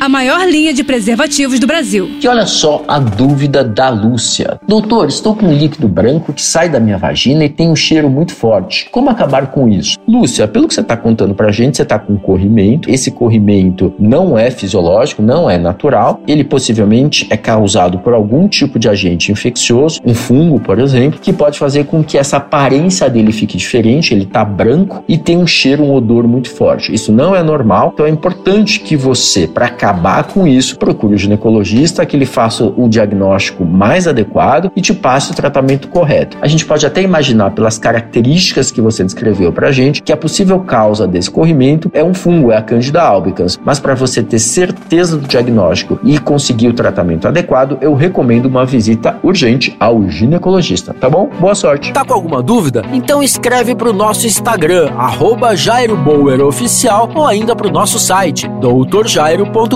a maior linha de preservativos do Brasil. E olha só a dúvida da Lúcia. Doutor, estou com um líquido branco que sai da minha vagina e tem um cheiro muito forte. Como acabar com isso? Lúcia, pelo que você está contando pra gente, você está com corrimento. Esse corrimento não é fisiológico, não é natural. Ele possivelmente é causado por algum tipo de agente infeccioso, um fungo, por exemplo, que pode fazer com que essa aparência dele fique diferente. Ele está branco e tem um cheiro, um odor muito forte. Isso não é normal, então é importante que você, para acabar com isso, procure o ginecologista, que ele faça o diagnóstico mais adequado e te passe o tratamento correto. A gente pode até imaginar, pelas características que você descreveu para a gente, que a possível causa desse corrimento é um fungo, é a Candida albicans. Mas para você ter certeza do diagnóstico e conseguir o tratamento adequado, eu recomendo uma visita urgente ao ginecologista, tá bom? Boa sorte! Tá com alguma dúvida? Então escreve para o nosso Instagram, arroba Oficial, ou ainda para o nosso site, doutorjairo.com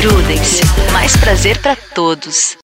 Prudence. Mais prazer para todos.